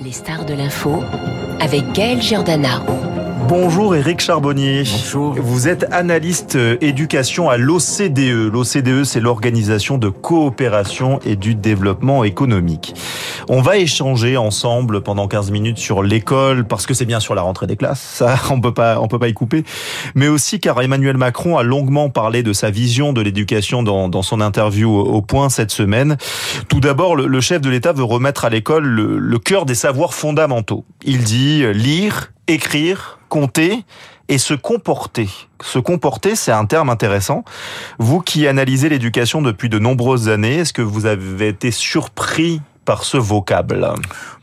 Les stars de l'info avec Gaël Giordana. Bonjour Eric Charbonnier. Bonjour. Vous êtes analyste euh, éducation à l'OCDE. L'OCDE, c'est l'Organisation de coopération et du développement économique. On va échanger ensemble pendant 15 minutes sur l'école parce que c'est bien sur la rentrée des classes, ça on peut pas on peut pas y couper, mais aussi car Emmanuel Macron a longuement parlé de sa vision de l'éducation dans, dans son interview au Point cette semaine. Tout d'abord, le, le chef de l'État veut remettre à l'école le, le cœur des savoirs fondamentaux. Il dit euh, lire, écrire, compter et se comporter. Se comporter, c'est un terme intéressant. Vous qui analysez l'éducation depuis de nombreuses années, est-ce que vous avez été surpris par ce vocable?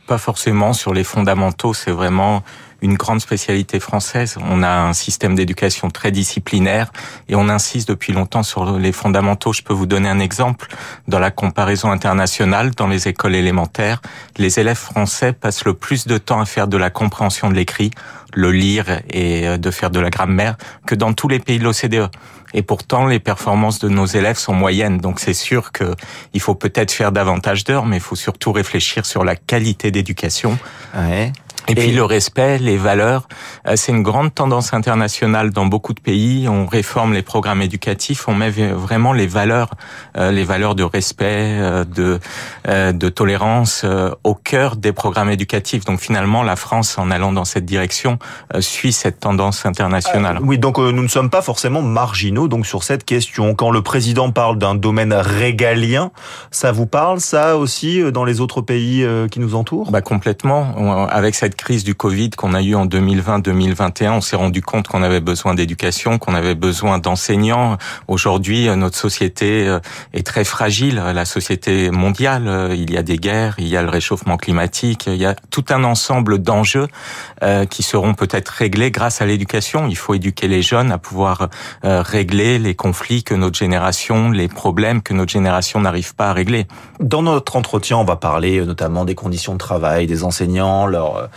Pas forcément sur les fondamentaux, c'est vraiment une grande spécialité française. On a un système d'éducation très disciplinaire et on insiste depuis longtemps sur les fondamentaux. Je peux vous donner un exemple. Dans la comparaison internationale, dans les écoles élémentaires, les élèves français passent le plus de temps à faire de la compréhension de l'écrit, le lire et de faire de la grammaire que dans tous les pays de l'OCDE. Et pourtant, les performances de nos élèves sont moyennes. Donc, c'est sûr que il faut peut-être faire davantage d'heures, mais il faut surtout réfléchir sur la qualité d'éducation. Ouais. Et, puis le respect, les valeurs, c'est une grande tendance internationale dans beaucoup de pays. On réforme les programmes éducatifs, on met vraiment les valeurs, les valeurs de respect, de de tolérance au cœur des programmes éducatifs. Donc finalement, la France, en allant dans cette direction, suit cette tendance internationale. Euh, oui, donc nous ne sommes pas forcément marginaux donc sur cette question. Quand le président parle d'un domaine régalien, ça vous parle ça aussi dans les autres pays qui nous entourent? Bah complètement. Avec cette crise du Covid qu'on a eu en 2020-2021, on s'est rendu compte qu'on avait besoin d'éducation, qu'on avait besoin d'enseignants. Aujourd'hui, notre société euh, est très fragile, la société mondiale. Il y a des guerres, il y a le réchauffement climatique, il y a tout un ensemble d'enjeux euh, qui seront peut-être réglés grâce à l'éducation. Il faut éduquer les jeunes à pouvoir euh, régler les conflits que notre génération, les problèmes que notre génération n'arrive pas à régler. Dans notre entretien, on va parler notamment des conditions de travail des enseignants, leur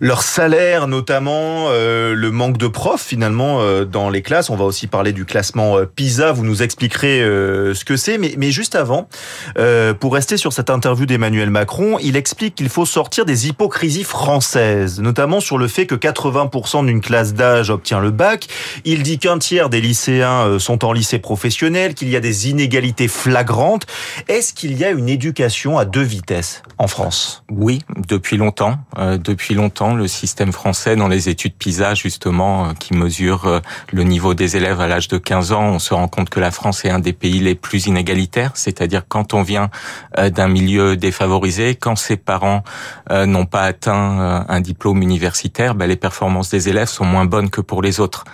leur salaire notamment, euh, le manque de profs finalement euh, dans les classes. On va aussi parler du classement euh, PISA. Vous nous expliquerez euh, ce que c'est. Mais, mais juste avant, euh, pour rester sur cette interview d'Emmanuel Macron, il explique qu'il faut sortir des hypocrisies françaises, notamment sur le fait que 80% d'une classe d'âge obtient le bac. Il dit qu'un tiers des lycéens sont en lycée professionnel, qu'il y a des inégalités flagrantes. Est-ce qu'il y a une éducation à deux vitesses en France? Oui, depuis longtemps. depuis longtemps le système français dans les études PISA justement qui mesure le niveau des élèves à l'âge de 15 ans, on se rend compte que la France est un des pays les plus inégalitaires, c'est-à-dire quand on vient d'un milieu défavorisé, quand ses parents n'ont pas atteint un diplôme universitaire, ben les performances des élèves sont moins bonnes que pour les autres.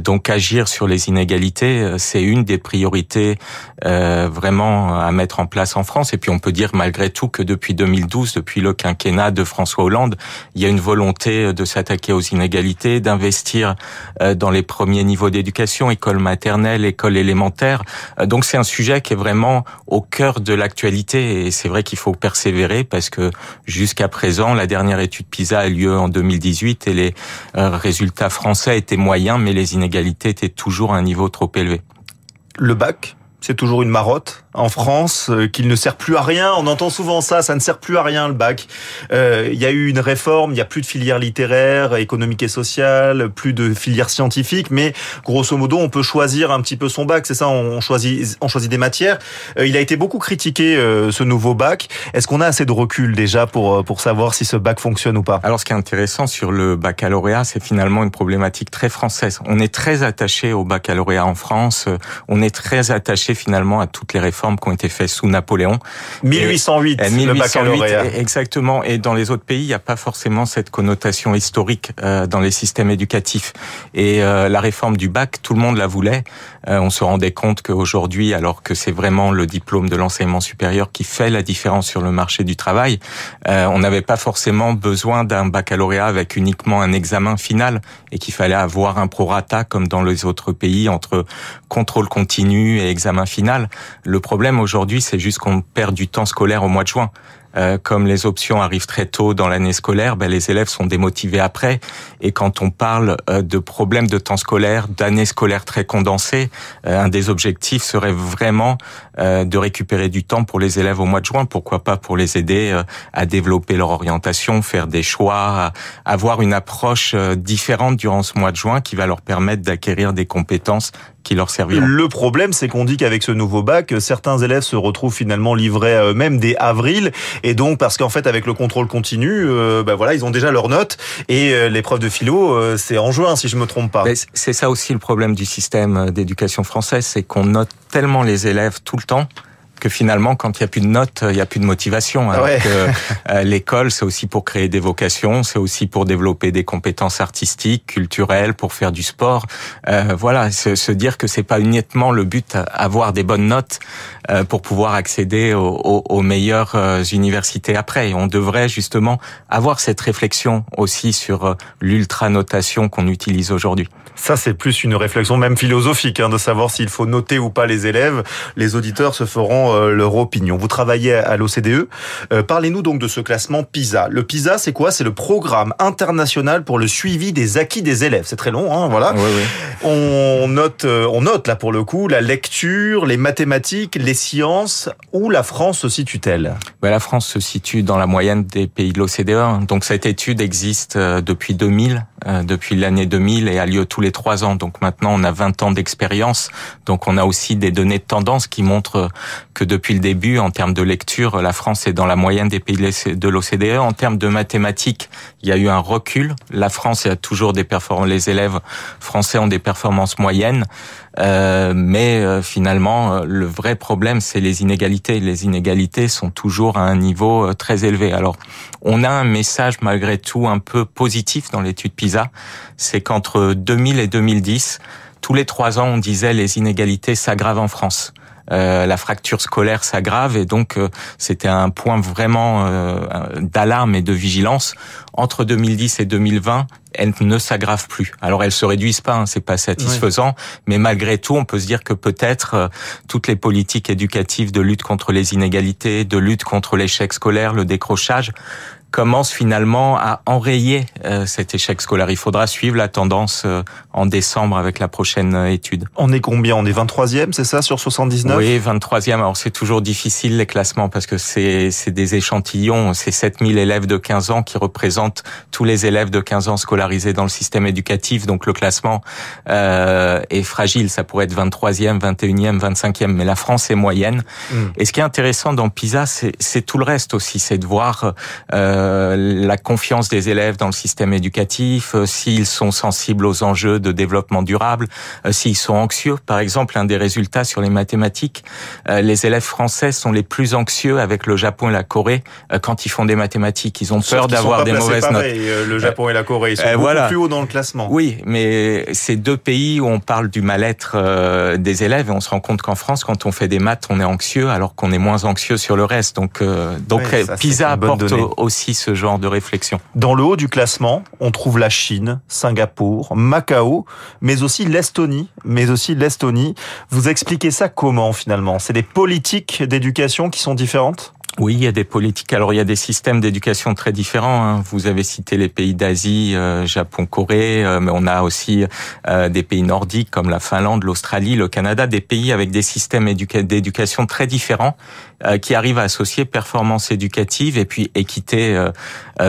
Donc agir sur les inégalités, c'est une des priorités vraiment à mettre en place en France. Et puis on peut dire malgré tout que depuis 2012, depuis le quinquennat de François Hollande, il y a une volonté de s'attaquer aux inégalités, d'investir dans les premiers niveaux d'éducation, école maternelle, école élémentaire. Donc c'est un sujet qui est vraiment au cœur de l'actualité et c'est vrai qu'il faut persévérer parce que jusqu'à présent, la dernière étude PISA a lieu en 2018 et les résultats français étaient moyens, mais les inégalités étaient toujours à un niveau trop élevé. Le bac, c'est toujours une marotte? En France, euh, qu'il ne sert plus à rien. On entend souvent ça, ça ne sert plus à rien le bac. Euh, il y a eu une réforme, il n'y a plus de filière littéraire, économique et sociale, plus de filière scientifique, mais grosso modo, on peut choisir un petit peu son bac. C'est ça, on choisit, on choisit des matières. Euh, il a été beaucoup critiqué euh, ce nouveau bac. Est-ce qu'on a assez de recul déjà pour euh, pour savoir si ce bac fonctionne ou pas? Alors, ce qui est intéressant sur le baccalauréat, c'est finalement une problématique très française. On est très attaché au baccalauréat en France. On est très attaché finalement à toutes les réformes qui ont été faites sous Napoléon. 1808, et, 1808 le baccalauréat. Exactement. Et dans les autres pays, il n'y a pas forcément cette connotation historique euh, dans les systèmes éducatifs. Et euh, la réforme du bac, tout le monde la voulait. Euh, on se rendait compte qu'aujourd'hui, alors que c'est vraiment le diplôme de l'enseignement supérieur qui fait la différence sur le marché du travail, euh, on n'avait pas forcément besoin d'un baccalauréat avec uniquement un examen final et qu'il fallait avoir un prorata comme dans les autres pays entre contrôle continu et examen final. Le problème aujourd'hui, c'est juste qu'on perd du temps scolaire au mois de juin. euh, comme les options arrivent très tôt dans l'année scolaire, ben, les élèves sont démotivés après. Et quand on parle euh, de problèmes de temps scolaire, d'années scolaires très condensées, un des objectifs serait vraiment de récupérer du temps pour les élèves au mois de juin. Pourquoi pas pour les aider à développer leur orientation, faire des choix, avoir une approche différente durant ce mois de juin qui va leur permettre d'acquérir des compétences qui leur serviront. Le problème, c'est qu'on dit qu'avec ce nouveau bac, certains élèves se retrouvent finalement livrés à eux-mêmes dès avril, et donc parce qu'en fait, avec le contrôle continu, euh, ben voilà, ils ont déjà leurs notes, et euh, l'épreuve de philo, euh, c'est en juin, si je me trompe pas. C'est ça aussi le problème du système d'éducation française, c'est qu'on note tellement les élèves tout le temps que finalement, quand il n'y a plus de notes, il n'y a plus de motivation. Alors que euh, l'école, c'est aussi pour créer des vocations, c'est aussi pour développer des compétences artistiques, culturelles, pour faire du sport. Euh, voilà, se, se, dire que c'est pas uniquement le but, avoir des bonnes notes euh, pour pouvoir accéder aux, aux, aux meilleures euh, universités après. on devrait justement avoir cette réflexion aussi sur euh, l'ultra-notation qu'on utilise aujourd'hui. Ça, c'est plus une réflexion même philosophique, hein, de savoir s'il faut noter ou pas les élèves. Les auditeurs se feront euh, leur opinion. Vous travaillez à l'OCDE. Euh, parlez-nous donc de ce classement PISA. Le PISA, c'est quoi? C'est le programme international pour le suivi des acquis des élèves. C'est très long, hein, voilà. Oui, oui. On note, euh, on note là pour le coup la lecture, les mathématiques, les sciences. Où la France se situe-t-elle? Ben, La France se situe dans la moyenne des pays de l'OCDE. Donc cette étude existe depuis 2000, depuis l'année 2000 et a lieu tous les trois ans. Donc maintenant, on a 20 ans d'expérience. Donc on a aussi des données de tendance qui montrent que depuis le début, en termes de lecture, la France est dans la moyenne des pays de l'OCDE. En termes de mathématiques, il y a eu un recul. La France a toujours des performances, les élèves français ont des performances moyennes. Euh, mais euh, finalement, euh, le vrai problème, c'est les inégalités. Les inégalités sont toujours à un niveau euh, très élevé. Alors, on a un message malgré tout un peu positif dans l'étude PISA, c'est qu'entre 2000 et 2010, tous les trois ans, on disait les inégalités s'aggravent en France. Euh, la fracture scolaire s'aggrave et donc euh, c'était un point vraiment euh, d'alarme et de vigilance. Entre 2010 et 2020, elles ne s'aggravent plus. Alors elles se réduisent pas, hein, c'est pas satisfaisant, mais malgré tout, on peut se dire que peut-être toutes les politiques éducatives de lutte contre les inégalités, de lutte contre l'échec scolaire, le décrochage, commence finalement à enrayer euh, cet échec scolaire. Il faudra suivre la tendance euh, en décembre avec la prochaine euh, étude. On est combien? On est 23e, c'est ça, sur 79 Oui, 23e. Alors c'est toujours difficile les classements parce que c'est des échantillons. C'est 7000 élèves de 15 ans qui représentent tous les élèves de 15 ans scolarisés dans le système éducatif. Donc le classement euh, est fragile. Ça pourrait être 23e, 21e, 25e. Mais la France est moyenne. Hmm. Et ce qui est intéressant dans PISA, c'est tout le reste aussi. C'est de voir... Euh, euh, la confiance des élèves dans le système éducatif, euh, s'ils sont sensibles aux enjeux de développement durable, euh, s'ils sont anxieux. Par exemple, un des résultats sur les mathématiques, les élèves français sont les plus anxieux avec le Japon et la Corée quand ils font des mathématiques. Ils ont peur d'avoir des mauvaises pareil, notes. Le Japon et la Corée, ils sont beaucoup plus haut dans le classement. Oui, mais c'est deux pays où on parle du mal-être des élèves et on se rend compte qu'en France, quand on fait des maths, on est anxieux alors qu'on est moins anxieux sur le reste. Donc, donc PISA apporte aussi ce genre de réflexion. Dans le haut du classement, on trouve la Chine, Singapour, Macao, mais aussi l'Estonie, mais aussi l'Estonie. Vous expliquez ça comment finalement? C'est des politiques d'éducation qui sont différentes? Oui, il y a des politiques. Alors, il y a des systèmes d'éducation très différents. Hein. Vous avez cité les pays d'Asie, euh, Japon, Corée, euh, mais on a aussi euh, des pays nordiques comme la Finlande, l'Australie, le Canada, des pays avec des systèmes d'éducation très différents qui arrivent à associer performance éducative et puis équité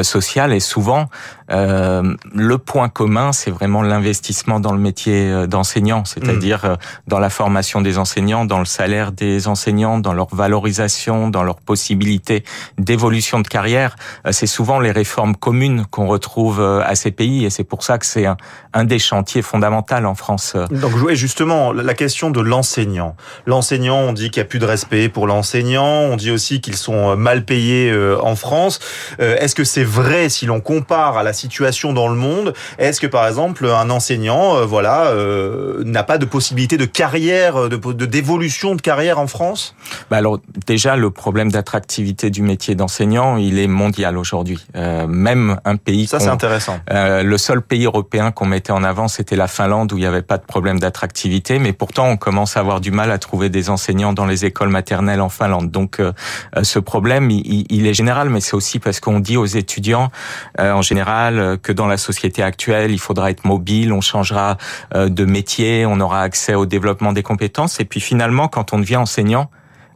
sociale. Et souvent, euh, le point commun, c'est vraiment l'investissement dans le métier euh, d'enseignant, c'est-à-dire mm. euh, dans la formation des enseignants, dans le salaire des enseignants, dans leur valorisation, dans leurs possibilités d'évolution de carrière. C'est souvent les réformes communes qu'on retrouve à ces pays et c'est pour ça que c'est un, un, des chantiers fondamentaux en France. Donc, justement, la question de l'enseignant. L'enseignant, on dit qu'il n'y a plus de respect pour l'enseignant, on dit aussi qu'ils sont mal payés en France. Est-ce que c'est vrai si l'on compare à la situation dans le monde? Est-ce que par exemple un enseignant, euh, voilà, euh, n'a pas de possibilité de carrière, de d'évolution de carrière en France? Bah alors déjà le problème d'attractivité d'attractivité du métier d'enseignant, il est mondial aujourd'hui. Euh, même un pays... Ça, c'est intéressant. Euh, le seul pays européen qu'on mettait en avant, c'était la Finlande, où il n'y avait pas de problème d'attractivité. Mais pourtant, on commence à avoir du mal à trouver des enseignants dans les écoles maternelles en Finlande. Donc, euh, euh, ce problème, il, il, est général, mais c'est aussi parce qu'on dit aux étudiants, en général, que dans la société actuelle, il faudra être mobile, on changera de métier, on aura accès au développement des compétences. Et puis finalement, quand on devient enseignant,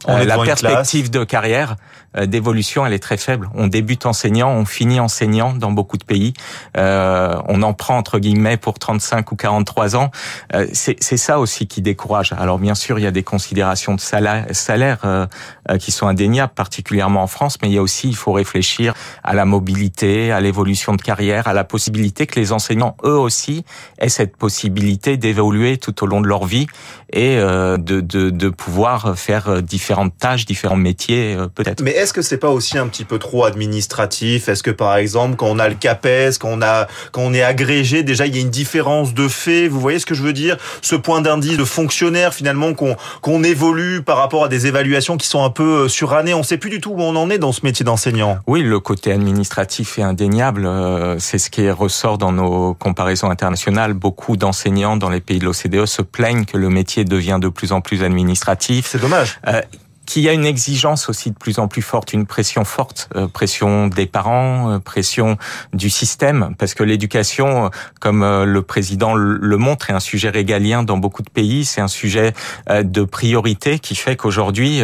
euh, la perspective de carrière, euh, d'évolution, elle est très faible. On débute enseignant, on finit enseignant dans beaucoup de pays. Euh, on en prend entre guillemets pour 35 ou 43 ans. Euh, c'est ça aussi qui décourage. Alors bien sûr, il y a des considérations de salaire, salaire euh, qui sont indéniables, particulièrement en France, mais il y a aussi, il faut réfléchir à la mobilité, à l'évolution de carrière, à la possibilité que les enseignants, eux aussi, aient cette possibilité d'évoluer tout au long de leur vie et de, de, de pouvoir faire différents différentes tâches, différents métiers euh, peut-être. Mais est-ce que c'est pas aussi un petit peu trop administratif? Est-ce que par exemple quand on a le CAPES, quand on a quand on est agrégé, déjà il y a une différence de fait? Vous voyez ce que je veux dire? Ce point d'indice de fonctionnaire finalement qu'on qu'on évolue par rapport à des évaluations qui sont un peu euh, surannées. On sait plus du tout où on en est dans ce métier d'enseignant. Oui, le côté administratif est indéniable. Euh, c'est ce qui ressort dans nos comparaisons internationales. Beaucoup d'enseignants dans les pays de l'OCDE se plaignent que le métier devient de plus en plus administratif. C'est dommage qu'il y a une exigence aussi de plus en plus forte, une pression forte, euh, pression des parents, euh, pression du système, parce que l'éducation, euh, comme le président le montre, est un sujet régalien dans beaucoup de pays. C'est un sujet de priorité qui fait qu'aujourd'hui,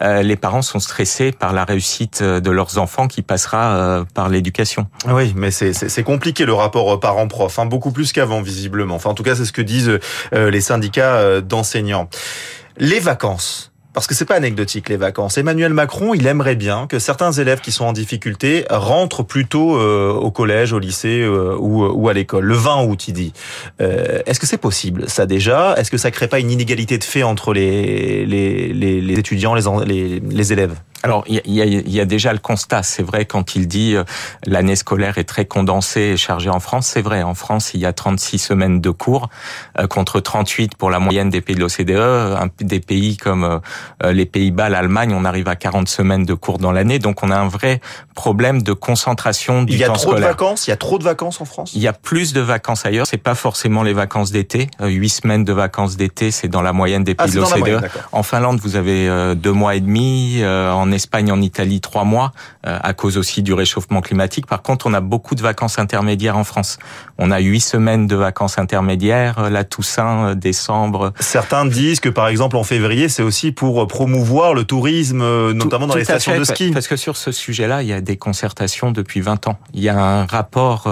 les parents sont stressés par la réussite de leurs enfants qui passera par l'éducation. Oui, mais c'est compliqué le rapport parent-prof, hein, beaucoup plus qu'avant visiblement. Enfin, en tout cas, c'est ce que disent les syndicats d'enseignants. Les vacances. Parce que c'est pas anecdotique les vacances. Emmanuel Macron, il aimerait bien que certains élèves qui sont en difficulté rentrent plutôt euh, au collège, au lycée euh, ou, ou, à l'école. Le 20 août, il dit. Euh, Est-ce que c'est possible ça déjà? Est-ce que ça crée pas une inégalité de fait entre les, étudiants, les, les élèves? Alors, il y a, y a, déjà le constat. C'est vrai quand il dit euh, l'année scolaire est très condensée et chargée en France. C'est vrai. En France, il y a 36 semaines de cours euh, contre 38 pour la moyenne des pays de l'OCDE. Des pays comme euh, les Pays-Bas, l'Allemagne, on arrive à 40 semaines de cours dans l'année. Donc, on a un vrai problème de concentration du temps scolaire. Il y a trop de vacances? Il y a trop de vacances en France? Il y a plus de vacances ailleurs. C'est pas forcément les vacances d'été. Huit semaines de vacances d'été, c'est dans la moyenne des ah, pays de l'OCDE. En Finlande, vous avez deux mois et demi. En Espagne, en Italie, trois mois, euh, à cause aussi du réchauffement climatique. Par contre, on a beaucoup de vacances intermédiaires en France. On a huit semaines de vacances intermédiaires, euh, la Toussaint, euh, décembre. Certains disent que, par exemple, en février, c'est aussi pour promouvoir le tourisme, notamment dans les stations de ski. Parce que sur ce sujet-là, il y a des concertations depuis 20 ans. Il y a un rapport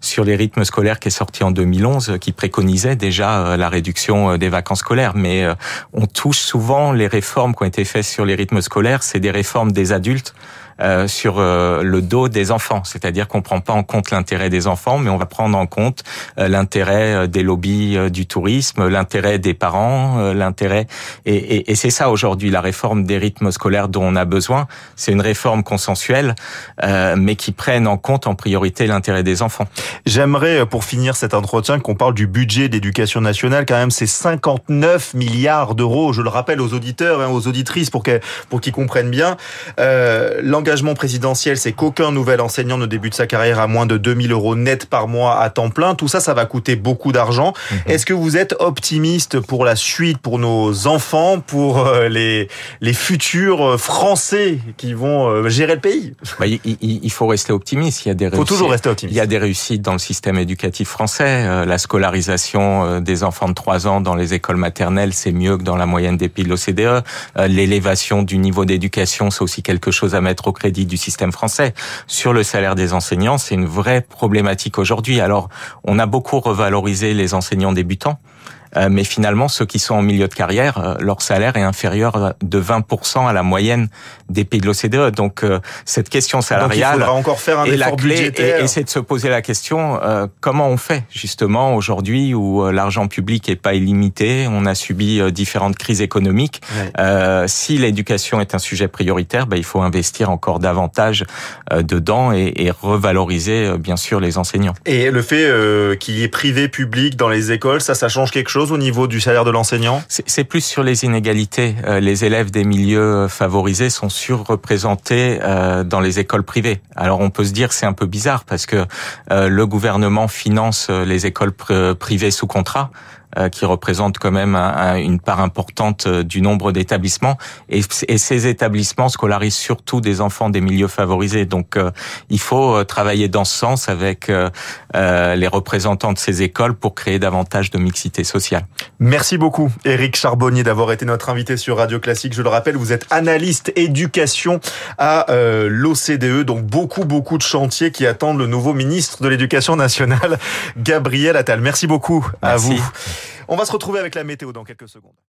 sur les rythmes scolaires qui est sorti en 2011 qui préconisait déjà la réduction des vacances scolaires. Mais on touche souvent les réformes qui ont été faites sur les rythmes scolaires c'est des réformes des adultes sur euh, le dos des enfants. C'est-à-dire qu'on prend pas en compte l'intérêt des enfants, mais on va prendre en compte euh, l'intérêt des lobbies du tourisme, l'intérêt des parents, l'intérêt et, et, et c'est ça aujourd'hui la réforme des rythmes scolaires dont on a besoin. C'est une réforme consensuelle, mais qui prenne en compte en priorité l'intérêt des enfants. J'aimerais pour finir cet entretien qu'on parle du budget d'éducation nationale. Quand même, c'est 59 milliards d'euros. Je le rappelle aux auditeurs, et aux auditrices pour qu'ils comprennent bien. Euh, l'engagement présidentiel, c'est qu'aucun nouvel enseignant ne débute sa carrière à moins de 2000 euros net par mois à temps plein. Tout ça, ça va coûter beaucoup d'argent. Mhm. Est-ce que vous êtes optimiste pour la suite, pour nos enfants, pour euh, les, les futurs euh, Français qui vont euh, gérer le pays? Bah, il, faut rester optimiste. Il y a des faut toujours rester optimiste. Il y a des réussites dans le système éducatif français. La scolarisation des enfants de 3 ans dans les écoles maternelles, c'est mieux que dans la moyenne des pays de l'OCDE. L'élévation du niveau d'éducation, c'est aussi quelque chose à mettre au crédit du système français. Sur le salaire des enseignants, c'est une vraie problématique aujourd'hui. Alors, on a beaucoup revalorisé les enseignants débutants. Euh, mais finalement, ceux qui sont en milieu de carrière, euh, leur salaire est inférieur de 20% à la moyenne des pays de l'OCDE. Donc, euh, cette question salariale Donc, encore faire un est la clé et, c'est de se poser la question comment on fait justement aujourd'hui où l'argent public est pas illimité, on a subi différentes crises économiques. si l'éducation est un sujet prioritaire, ben, il faut investir encore davantage dedans et, et, revaloriser bien sûr les enseignants. Et le fait qu'il y ait privé public dans les écoles, ça, ça change quelque chose au niveau du salaire de l'enseignant? C'est plus sur les inégalités. les élèves des milieux favorisés sont surreprésentés dans les écoles privées. Alors on peut se dire c'est un peu bizarre parce que le gouvernement finance les écoles privées sous contrat. Euh, qui représente quand même une part importante euh, du nombre d'établissements. Et, ces établissements scolarisent surtout des enfants des milieux favorisés. Donc euh, il faut travailler dans ce sens avec les représentants de ces écoles pour créer davantage de mixité sociale. Merci beaucoup Éric Charbonnier d'avoir été notre invité sur Radio Classique. Je le rappelle, vous êtes analyste éducation à l'OCDE, donc beaucoup beaucoup de chantiers qui attendent le nouveau ministre de l'Éducation nationale, Gabriel Attal. Merci beaucoup à vous. On va se retrouver avec la météo dans quelques secondes.